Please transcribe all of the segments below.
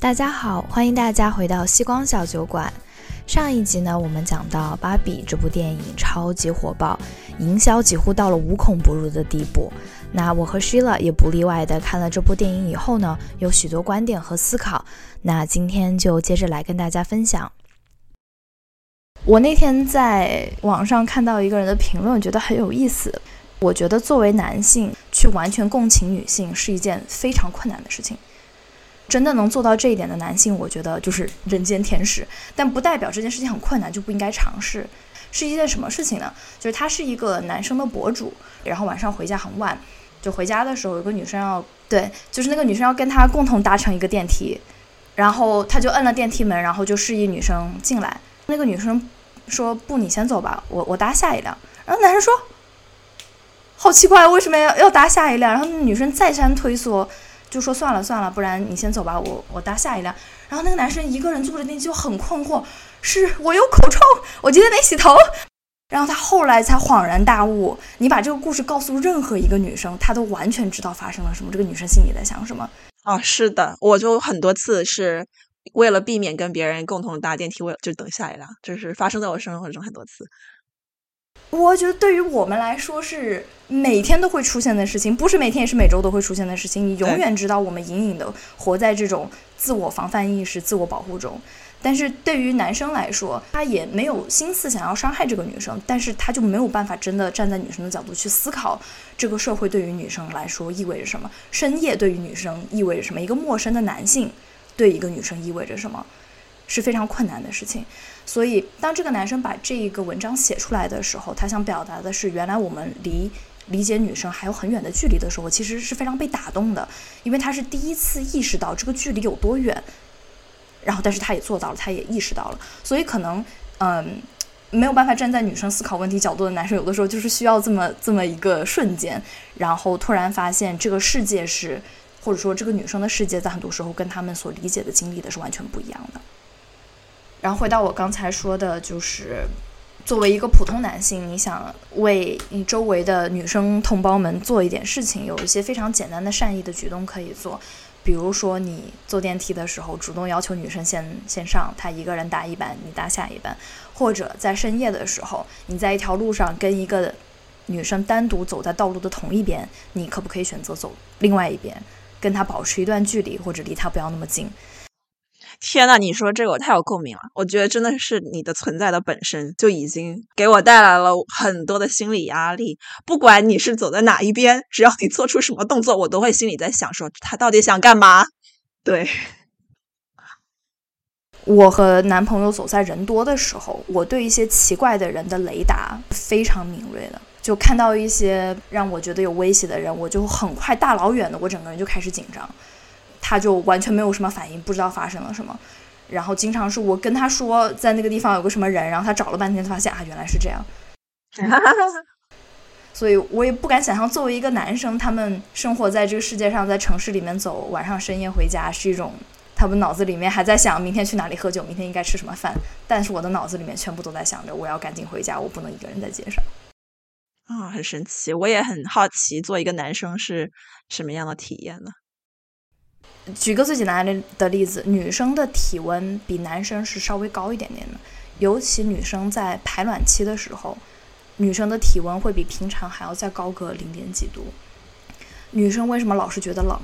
大家好，欢迎大家回到西光小酒馆。上一集呢，我们讲到《芭比》这部电影超级火爆，营销几乎到了无孔不入的地步。那我和 Sheila 也不例外的看了这部电影以后呢，有许多观点和思考。那今天就接着来跟大家分享。我那天在网上看到一个人的评论，觉得很有意思。我觉得作为男性去完全共情女性是一件非常困难的事情。真的能做到这一点的男性，我觉得就是人间天使。但不代表这件事情很困难就不应该尝试。是一件什么事情呢？就是他是一个男生的博主，然后晚上回家很晚，就回家的时候有个女生要对，就是那个女生要跟他共同搭乘一个电梯，然后他就摁了电梯门，然后就示意女生进来。那个女生说：“不，你先走吧，我我搭下一辆。”然后男生说：“好奇怪，为什么要要搭下一辆？”然后女生再三推缩。就说算了算了，不然你先走吧，我我搭下一辆。然后那个男生一个人坐着电梯就很困惑，是我有口臭，我今天没洗头。然后他后来才恍然大悟，你把这个故事告诉任何一个女生，她都完全知道发生了什么，这个女生心里在想什么。哦，是的，我就很多次是为了避免跟别人共同搭电梯，为就等下一辆，就是发生在我生活中很多次。我觉得对于我们来说是每天都会出现的事情，不是每天也是每周都会出现的事情。你永远知道我们隐隐的活在这种自我防范意识、自我保护中。但是对于男生来说，他也没有心思想要伤害这个女生，但是他就没有办法真的站在女生的角度去思考这个社会对于女生来说意味着什么，深夜对于女生意味着什么，一个陌生的男性对一个女生意味着什么，是非常困难的事情。所以，当这个男生把这一个文章写出来的时候，他想表达的是，原来我们离理解女生还有很远的距离的时候，其实是非常被打动的，因为他是第一次意识到这个距离有多远。然后，但是他也做到了，他也意识到了。所以，可能，嗯，没有办法站在女生思考问题角度的男生，有的时候就是需要这么这么一个瞬间，然后突然发现这个世界是，或者说这个女生的世界，在很多时候跟他们所理解的、经历的是完全不一样的。然后回到我刚才说的，就是作为一个普通男性，你想为你周围的女生同胞们做一点事情，有一些非常简单的善意的举动可以做，比如说你坐电梯的时候主动要求女生先先上，她一个人搭一班，你搭下一班，或者在深夜的时候，你在一条路上跟一个女生单独走在道路的同一边，你可不可以选择走另外一边，跟她保持一段距离，或者离她不要那么近？天呐，你说这个我太有共鸣了。我觉得真的是你的存在的本身就已经给我带来了很多的心理压力。不管你是走在哪一边，只要你做出什么动作，我都会心里在想说他到底想干嘛。对，我和男朋友走在人多的时候，我对一些奇怪的人的雷达非常敏锐的，就看到一些让我觉得有威胁的人，我就很快大老远的，我整个人就开始紧张。他就完全没有什么反应，不知道发生了什么。然后经常是我跟他说在那个地方有个什么人，然后他找了半天，发现啊原来是这样。所以我也不敢想象，作为一个男生，他们生活在这个世界上，在城市里面走，晚上深夜回家是一种，他们脑子里面还在想明天去哪里喝酒，明天应该吃什么饭。但是我的脑子里面全部都在想着，我要赶紧回家，我不能一个人在街上。啊，很神奇，我也很好奇，做一个男生是什么样的体验呢？举个最简单的的例子，女生的体温比男生是稍微高一点点的，尤其女生在排卵期的时候，女生的体温会比平常还要再高个零点几度。女生为什么老是觉得冷？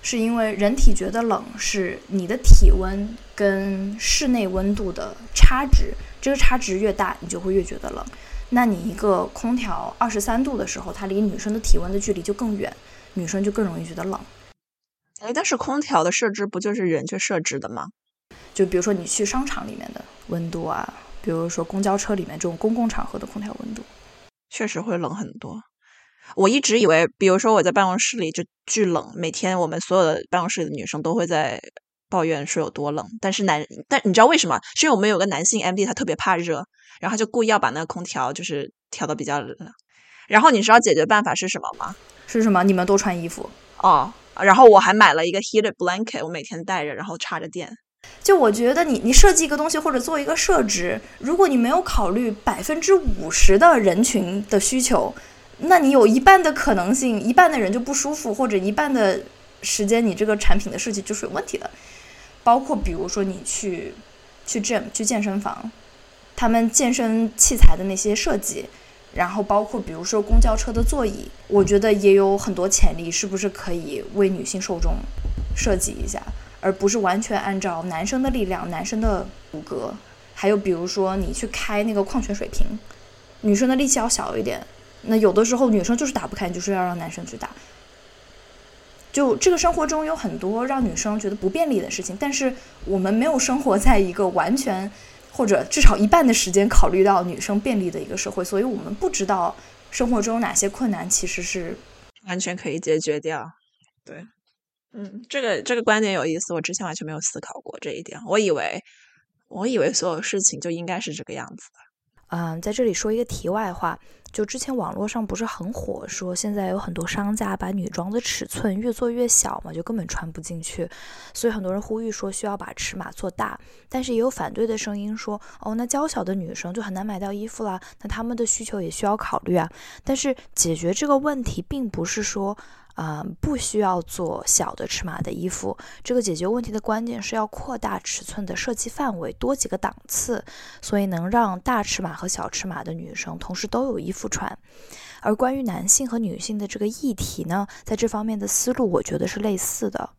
是因为人体觉得冷是你的体温跟室内温度的差值，这个差值越大，你就会越觉得冷。那你一个空调二十三度的时候，它离女生的体温的距离就更远，女生就更容易觉得冷。哎，但是空调的设置不就是人去设置的吗？就比如说你去商场里面的温度啊，比如说公交车里面这种公共场合的空调温度，确实会冷很多。我一直以为，比如说我在办公室里就巨冷，每天我们所有的办公室的女生都会在抱怨说有多冷。但是男，但你知道为什么？是因为我们有个男性 MD，他特别怕热，然后他就故意要把那个空调就是调的比较冷。然后你知道解决办法是什么吗？是什么？你们多穿衣服哦。然后我还买了一个 heated blanket，我每天带着，然后插着电。就我觉得你你设计一个东西或者做一个设置，如果你没有考虑百分之五十的人群的需求，那你有一半的可能性，一半的人就不舒服，或者一半的时间你这个产品的设计就是有问题的。包括比如说你去去 gym 去健身房，他们健身器材的那些设计，然后包括比如说公交车的座椅，我觉得也有很多潜力，是不是可以为女性受众设计一下，而不是完全按照男生的力量、男生的骨骼。还有比如说你去开那个矿泉水瓶，女生的力气要小一点，那有的时候女生就是打不开，就是要让男生去打。就这个生活中有很多让女生觉得不便利的事情，但是我们没有生活在一个完全或者至少一半的时间考虑到女生便利的一个社会，所以我们不知道生活中哪些困难其实是完全可以解决掉。对，嗯，这个这个观点有意思，我之前完全没有思考过这一点，我以为。我以为所有事情就应该是这个样子的。嗯，在这里说一个题外话，就之前网络上不是很火，说现在有很多商家把女装的尺寸越做越小嘛，就根本穿不进去，所以很多人呼吁说需要把尺码做大。但是也有反对的声音说，哦，那娇小的女生就很难买到衣服啦，那他们的需求也需要考虑啊。但是解决这个问题，并不是说。啊，不需要做小的尺码的衣服。这个解决问题的关键是要扩大尺寸的设计范围，多几个档次，所以能让大尺码和小尺码的女生同时都有衣服穿。而关于男性和女性的这个议题呢，在这方面的思路，我觉得是类似的。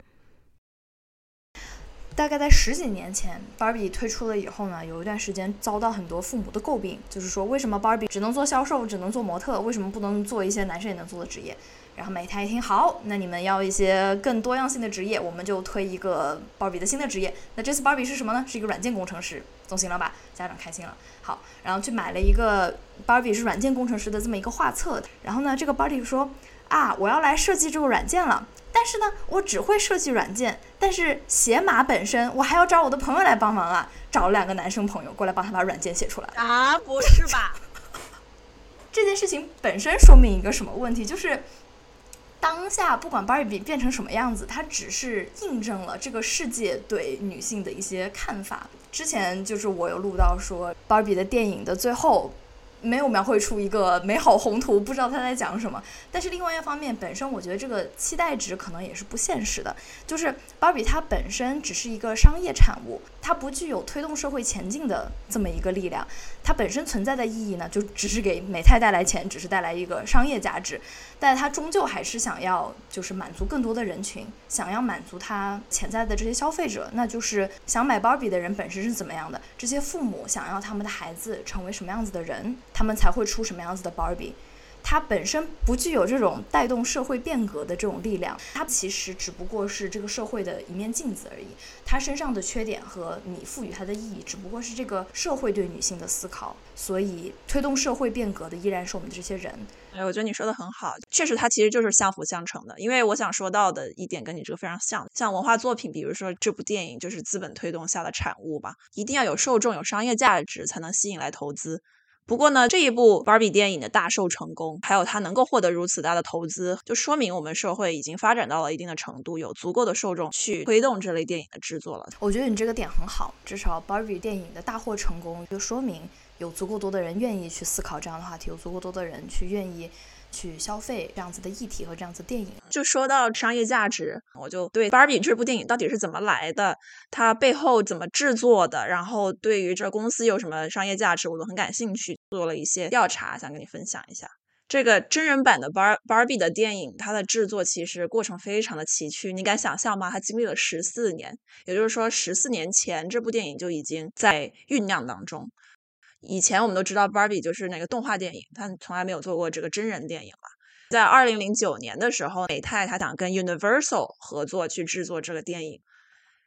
大概在十几年前，Barbie 推出了以后呢，有一段时间遭到很多父母的诟病，就是说为什么 Barbie 只能做销售，只能做模特，为什么不能做一些男生也能做的职业？然后美泰一听，好，那你们要一些更多样性的职业，我们就推一个 Barbie 的新的职业。那这次 Barbie 是什么呢？是一个软件工程师，总行了吧？家长开心了。好，然后去买了一个 Barbie 是软件工程师的这么一个画册。然后呢，这个 Barbie 说啊，我要来设计这个软件了。但是呢，我只会设计软件，但是写码本身我还要找我的朋友来帮忙啊，找了两个男生朋友过来帮他把软件写出来啊，不是吧？这件事情本身说明一个什么问题？就是当下不管芭比变成什么样子，它只是印证了这个世界对女性的一些看法。之前就是我有录到说芭比的电影的最后。没有描绘出一个美好宏图，不知道他在讲什么。但是另外一方面，本身我觉得这个期待值可能也是不现实的。就是芭比它本身只是一个商业产物，它不具有推动社会前进的这么一个力量。它本身存在的意义呢，就只是给美泰带来钱，只是带来一个商业价值。但它终究还是想要，就是满足更多的人群，想要满足它潜在的这些消费者，那就是想买芭比的人本身是怎么样的，这些父母想要他们的孩子成为什么样子的人。他们才会出什么样子的芭比它本身不具有这种带动社会变革的这种力量，它其实只不过是这个社会的一面镜子而已。它身上的缺点和你赋予它的意义，只不过是这个社会对女性的思考。所以推动社会变革的依然是我们这些人。哎，我觉得你说的很好，确实它其实就是相辅相成的。因为我想说到的一点跟你这个非常像，像文化作品，比如说这部电影就是资本推动下的产物吧，一定要有受众、有商业价值才能吸引来投资。不过呢，这一部芭比电影的大受成功，还有它能够获得如此大的投资，就说明我们社会已经发展到了一定的程度，有足够的受众去推动这类电影的制作了。我觉得你这个点很好，至少芭比电影的大获成功，就说明有足够多的人愿意去思考这样的话题，有足够多的人去愿意。去消费这样子的议题和这样子电影，就说到商业价值，我就对《芭比》这部电影到底是怎么来的，它背后怎么制作的，然后对于这公司有什么商业价值，我都很感兴趣，做了一些调查，想跟你分享一下。这个真人版的《Bar Barbie》的电影，它的制作其实过程非常的崎岖，你敢想象吗？它经历了十四年，也就是说十四年前这部电影就已经在酝酿当中。以前我们都知道，Barbie 就是那个动画电影，它从来没有做过这个真人电影嘛。在二零零九年的时候，美泰他想跟 Universal 合作去制作这个电影，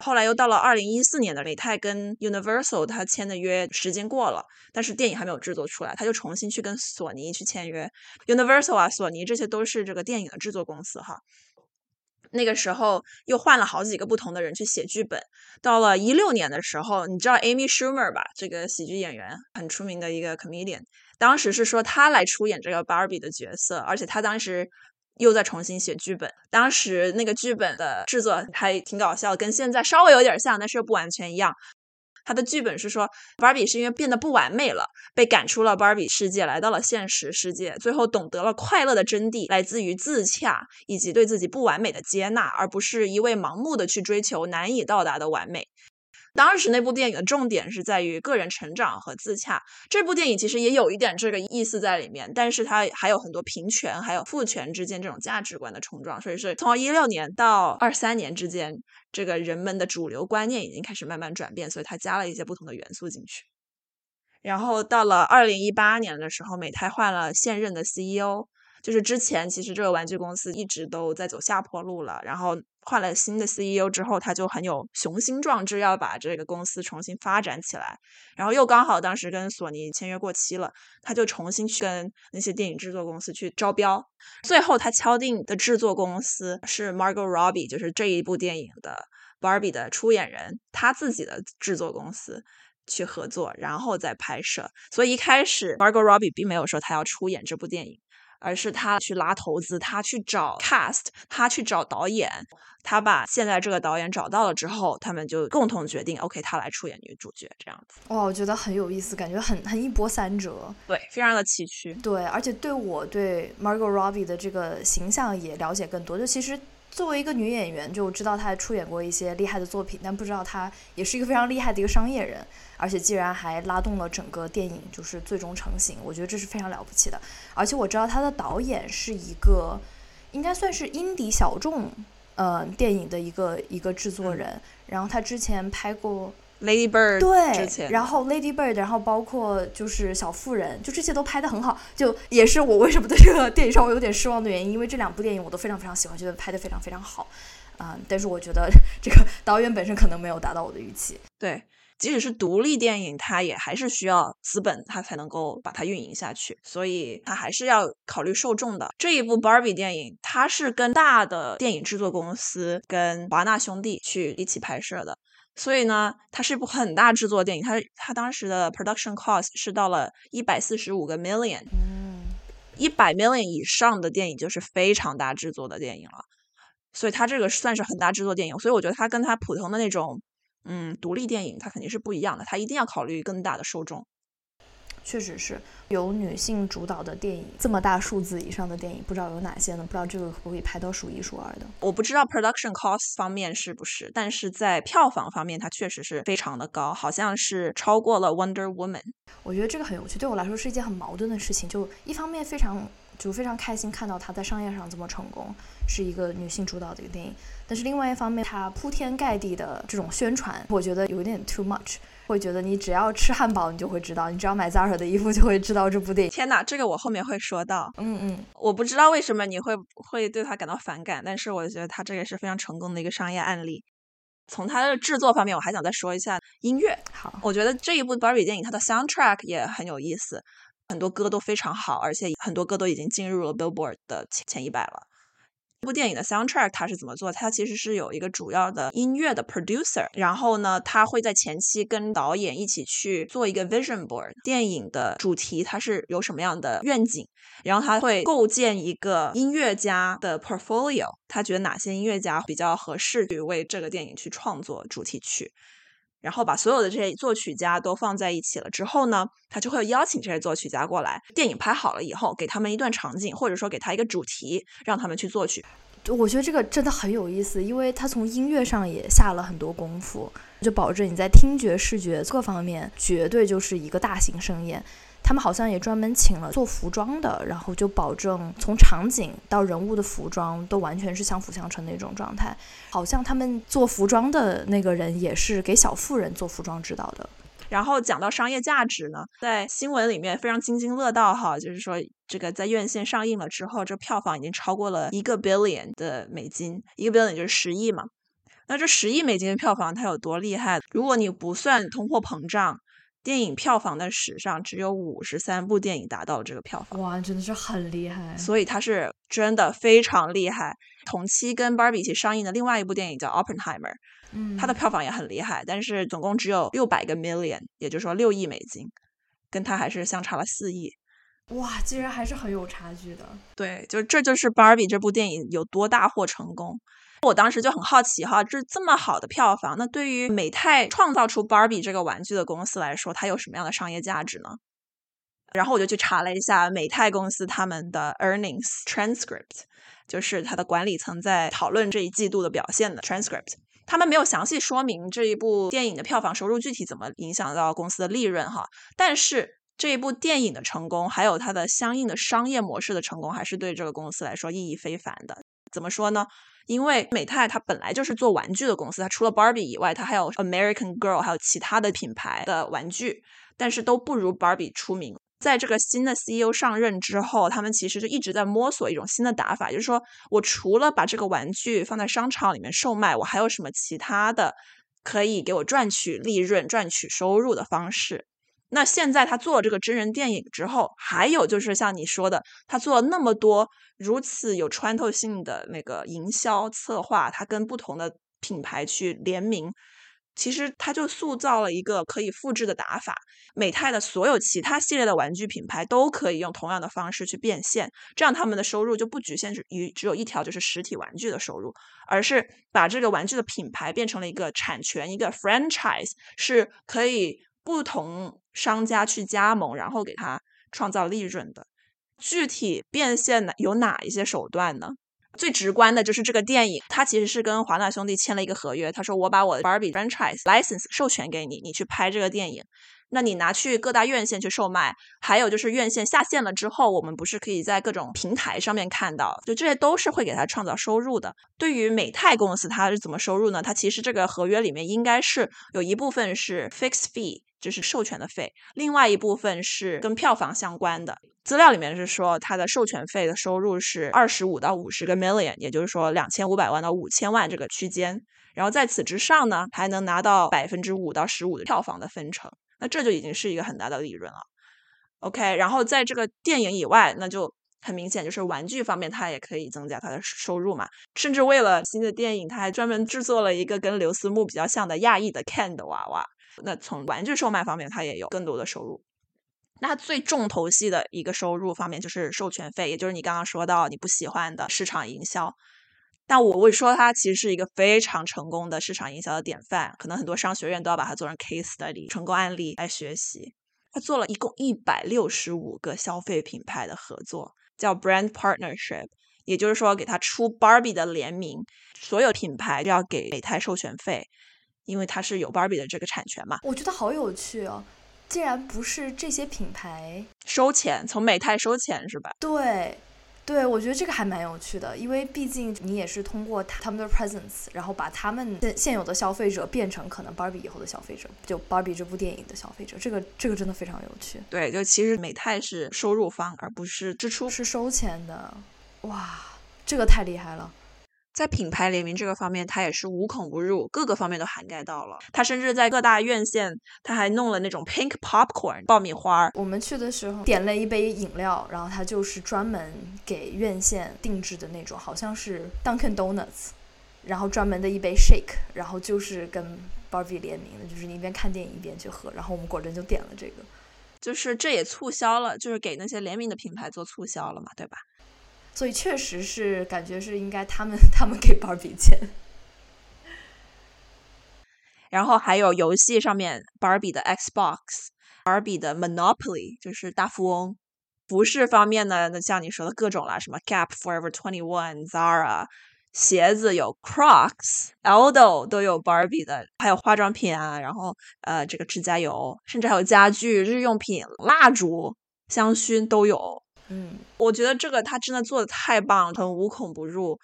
后来又到了二零一四年的美泰跟 Universal 他签的约时间过了，但是电影还没有制作出来，他就重新去跟索尼去签约。Universal 啊，索尼这些都是这个电影的制作公司哈。那个时候又换了好几个不同的人去写剧本。到了一六年的时候，你知道 Amy Schumer 吧？这个喜剧演员很出名的一个 comedian，当时是说他来出演这个 Barbie 的角色，而且他当时又在重新写剧本。当时那个剧本的制作还挺搞笑，跟现在稍微有点像，但是又不完全一样。他的剧本是说芭比是因为变得不完美了，被赶出了芭比世界，来到了现实世界，最后懂得了快乐的真谛，来自于自洽以及对自己不完美的接纳，而不是一味盲目的去追求难以到达的完美。当时那部电影的重点是在于个人成长和自洽。这部电影其实也有一点这个意思在里面，但是它还有很多平权还有父权之间这种价值观的冲撞。所以是从一六年到二三年之间，这个人们的主流观念已经开始慢慢转变，所以它加了一些不同的元素进去。然后到了二零一八年的时候，美泰换了现任的 CEO。就是之前其实这个玩具公司一直都在走下坡路了，然后换了新的 CEO 之后，他就很有雄心壮志要把这个公司重新发展起来。然后又刚好当时跟索尼签约过期了，他就重新去跟那些电影制作公司去招标。最后他敲定的制作公司是 Margot Robbie，就是这一部电影的 Barbie 的出演人，他自己的制作公司去合作，然后再拍摄。所以一开始 Margot Robbie 并没有说他要出演这部电影。而是他去拉投资，他去找 cast，他去找导演，他把现在这个导演找到了之后，他们就共同决定，OK，他来出演女主角这样子。哇，我觉得很有意思，感觉很很一波三折。对，非常的崎岖。对，而且对我对 Margot Robbie 的这个形象也了解更多。就其实作为一个女演员，就知道她出演过一些厉害的作品，但不知道她也是一个非常厉害的一个商业人。而且，既然还拉动了整个电影，就是最终成型，我觉得这是非常了不起的。而且我知道她的导演是一个，应该算是英迪小众，呃，电影的一个一个制作人。然后他之前拍过《Lady Bird》，对，然后《Lady Bird》，然后包括就是《小妇人》，就这些都拍的很好。就也是我为什么对这个电影稍微有点失望的原因，因为这两部电影我都非常非常喜欢，觉得拍的非常非常好。啊，但是我觉得这个导演本身可能没有达到我的预期。对。即使是独立电影，它也还是需要资本，它才能够把它运营下去，所以它还是要考虑受众的。这一部 Barbie 电影，它是跟大的电影制作公司跟华纳兄弟去一起拍摄的，所以呢，它是一部很大制作电影。它它当时的 production cost 是到了一百四十五个 million，嗯，一百 million 以上的电影就是非常大制作的电影了，所以它这个算是很大制作电影。所以我觉得它跟它普通的那种。嗯，独立电影它肯定是不一样的，它一定要考虑更大的受众。确实是由女性主导的电影，这么大数字以上的电影，不知道有哪些呢？不知道这个可不可以排到数一数二的？我不知道 production cost 方面是不是，但是在票房方面，它确实是非常的高，好像是超过了 Wonder Woman。我觉得这个很有趣，对我来说是一件很矛盾的事情。就一方面非常就非常开心看到它在商业上这么成功，是一个女性主导的一个电影。但是另外一方面，它铺天盖地的这种宣传，我觉得有点 too much。会觉得你只要吃汉堡，你就会知道；你只要买 Zara 的衣服，就会知道这部电影。天哪，这个我后面会说到。嗯嗯，我不知道为什么你会会对他感到反感，但是我觉得他这个是非常成功的一个商业案例。从它的制作方面，我还想再说一下音乐。好，我觉得这一部 Barbie 电影它的 soundtrack 也很有意思，很多歌都非常好，而且很多歌都已经进入了 Billboard 的前前一百了。这部电影的 soundtrack 它是怎么做？它其实是有一个主要的音乐的 producer，然后呢，他会在前期跟导演一起去做一个 vision board，电影的主题它是有什么样的愿景，然后他会构建一个音乐家的 portfolio，他觉得哪些音乐家比较合适去为这个电影去创作主题曲。然后把所有的这些作曲家都放在一起了之后呢，他就会邀请这些作曲家过来。电影拍好了以后，给他们一段场景，或者说给他一个主题，让他们去作曲。我觉得这个真的很有意思，因为他从音乐上也下了很多功夫，就保证你在听觉、视觉各方面绝对就是一个大型盛宴。他们好像也专门请了做服装的，然后就保证从场景到人物的服装都完全是相辅相成的一种状态。好像他们做服装的那个人也是给小妇人做服装指导的。然后讲到商业价值呢，在新闻里面非常津津乐道哈，就是说这个在院线上映了之后，这票房已经超过了一个 billion 的美金，一个 billion 就是十亿嘛。那这十亿美金的票房它有多厉害？如果你不算通货膨胀。电影票房的史上只有五十三部电影达到了这个票房，哇，真的是很厉害。所以它是真的非常厉害。同期跟 Barbie 一起上映的另外一部电影叫 Oppenheimer，嗯，它的票房也很厉害，但是总共只有六百个 million，也就是说六亿美金，跟它还是相差了四亿。哇，竟然还是很有差距的。对，就这就是 Barbie 这部电影有多大获成功。我当时就很好奇哈，这这么好的票房，那对于美泰创造出 Barbie 这个玩具的公司来说，它有什么样的商业价值呢？然后我就去查了一下美泰公司他们的 earnings transcript，就是它的管理层在讨论这一季度的表现的 transcript。他们没有详细说明这一部电影的票房收入具体怎么影响到公司的利润哈，但是这一部电影的成功，还有它的相应的商业模式的成功，还是对这个公司来说意义非凡的。怎么说呢？因为美泰它本来就是做玩具的公司，它除了 Barbie 以外，它还有 American Girl，还有其他的品牌的玩具，但是都不如 Barbie 出名。在这个新的 CEO 上任之后，他们其实就一直在摸索一种新的打法，就是说我除了把这个玩具放在商场里面售卖，我还有什么其他的可以给我赚取利润、赚取收入的方式？那现在他做了这个真人电影之后，还有就是像你说的，他做了那么多如此有穿透性的那个营销策划，他跟不同的品牌去联名。其实他就塑造了一个可以复制的打法，美泰的所有其他系列的玩具品牌都可以用同样的方式去变现，这样他们的收入就不局限于只有一条就是实体玩具的收入，而是把这个玩具的品牌变成了一个产权，一个 franchise，是可以不同商家去加盟，然后给他创造利润的。具体变现的有哪一些手段呢？最直观的就是这个电影，他其实是跟华纳兄弟签了一个合约。他说：“我把我的 Barbie franchise license 授权给你，你去拍这个电影。那你拿去各大院线去售卖，还有就是院线下线了之后，我们不是可以在各种平台上面看到？就这些都是会给他创造收入的。对于美泰公司，它是怎么收入呢？它其实这个合约里面应该是有一部分是 fixed fee，就是授权的费，另外一部分是跟票房相关的。”资料里面是说，它的授权费的收入是二十五到五十个 million，也就是说两千五百万到五千万这个区间。然后在此之上呢，还能拿到百分之五到十五的票房的分成，那这就已经是一个很大的利润了。OK，然后在这个电影以外，那就很明显就是玩具方面，它也可以增加它的收入嘛。甚至为了新的电影，他还专门制作了一个跟刘思慕比较像的亚裔的 Ken 的娃娃。那从玩具售卖方面，它也有更多的收入。那最重头戏的一个收入方面就是授权费，也就是你刚刚说到你不喜欢的市场营销。但我会说它其实是一个非常成功的市场营销的典范，可能很多商学院都要把它做成 case study 成功案例来学习。他做了一共一百六十五个消费品牌的合作，叫 brand partnership，也就是说给他出 Barbie 的联名，所有品牌都要给美泰授权费，因为它是有 Barbie 的这个产权嘛。我觉得好有趣哦。竟然不是这些品牌收钱，从美泰收钱是吧？对，对，我觉得这个还蛮有趣的，因为毕竟你也是通过他们的 presence，然后把他们现现有的消费者变成可能 Barbie 以后的消费者，就 Barbie 这部电影的消费者，这个这个真的非常有趣。对，就其实美泰是收入方，而不是支出，是收钱的。哇，这个太厉害了。在品牌联名这个方面，它也是无孔不入，各个方面都涵盖到了。它甚至在各大院线，它还弄了那种 pink popcorn 爆米花。我们去的时候点了一杯饮料，然后它就是专门给院线定制的那种，好像是 Dunkin Donuts，然后专门的一杯 shake，然后就是跟 Barbie 联名的，就是你一边看电影一边去喝。然后我们果真就点了这个，就是这也促销了，就是给那些联名的品牌做促销了嘛，对吧？所以确实是感觉是应该他们他们给 Barbie 钱，然后还有游戏上面 Barbie 的 Xbox，Barbie 的 Monopoly 就是大富翁。服饰方面呢，那像你说的各种啦，什么 Gap、Forever Twenty One、Zara，鞋子有 Crocs、Aldo 都有 Barbie 的，还有化妆品啊，然后呃这个指甲油，甚至还有家具、日用品、蜡烛、香薰都有。嗯，我觉得这个他真的做的太棒了，很无孔不入。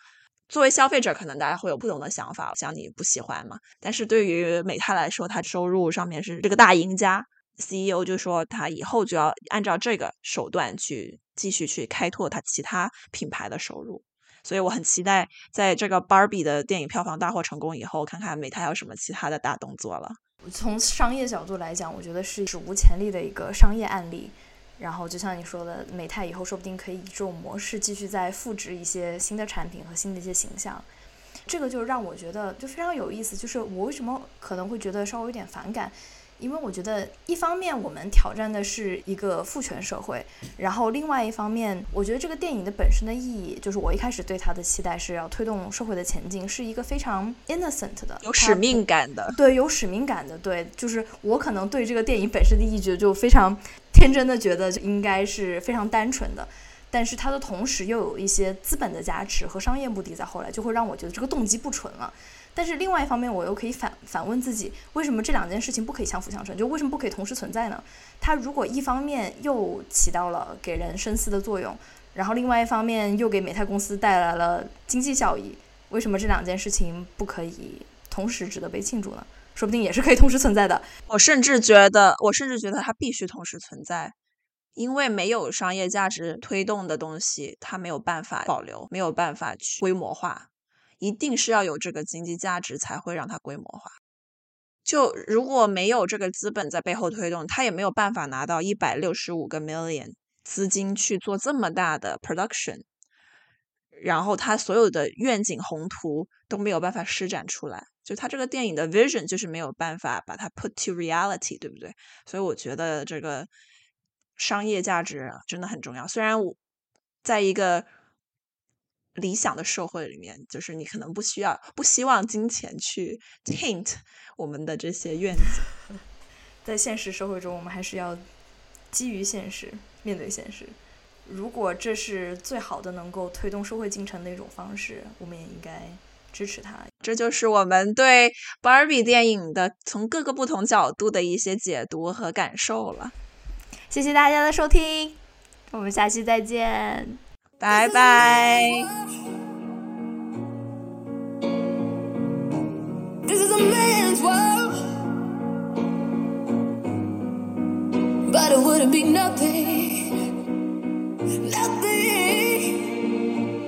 作为消费者，可能大家会有不同的想法，像你不喜欢嘛。但是对于美泰来说，它收入上面是这个大赢家。CEO 就说他以后就要按照这个手段去继续去开拓他其他品牌的收入。所以我很期待，在这个 Barbie 的电影票房大获成功以后，看看美泰有什么其他的大动作了。从商业角度来讲，我觉得是史无前例的一个商业案例。然后就像你说的，美泰以后说不定可以以这种模式继续再复制一些新的产品和新的一些形象，这个就让我觉得就非常有意思。就是我为什么可能会觉得稍微有点反感，因为我觉得一方面我们挑战的是一个父权社会，然后另外一方面，我觉得这个电影的本身的意义，就是我一开始对它的期待是要推动社会的前进，是一个非常 innocent 的，有使命感的，对，有使命感的，对，就是我可能对这个电影本身的意义觉得就非常天真的觉得应该是非常单纯的。但是它的同时又有一些资本的加持和商业目的在后来，就会让我觉得这个动机不纯了。但是另外一方面，我又可以反反问自己，为什么这两件事情不可以相辅相成？就为什么不可以同时存在呢？它如果一方面又起到了给人深思的作用，然后另外一方面又给美泰公司带来了经济效益，为什么这两件事情不可以同时值得被庆祝呢？说不定也是可以同时存在的。我甚至觉得，我甚至觉得它必须同时存在。因为没有商业价值推动的东西，它没有办法保留，没有办法去规模化，一定是要有这个经济价值才会让它规模化。就如果没有这个资本在背后推动，它也没有办法拿到一百六十五个 million 资金去做这么大的 production，然后它所有的愿景宏图都没有办法施展出来。就它这个电影的 vision 就是没有办法把它 put to reality，对不对？所以我觉得这个。商业价值真的很重要。虽然我在一个理想的社会里面，就是你可能不需要、不希望金钱去 taint 我们的这些愿景。在现实社会中，我们还是要基于现实面对现实。如果这是最好的能够推动社会进程的一种方式，我们也应该支持它。这就是我们对 Barbie 电影的从各个不同角度的一些解读和感受了。谢谢大家的收听，我们下期再见，拜拜。This is a man's world, but it wouldn't be nothing, nothing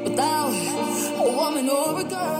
without a woman or a girl.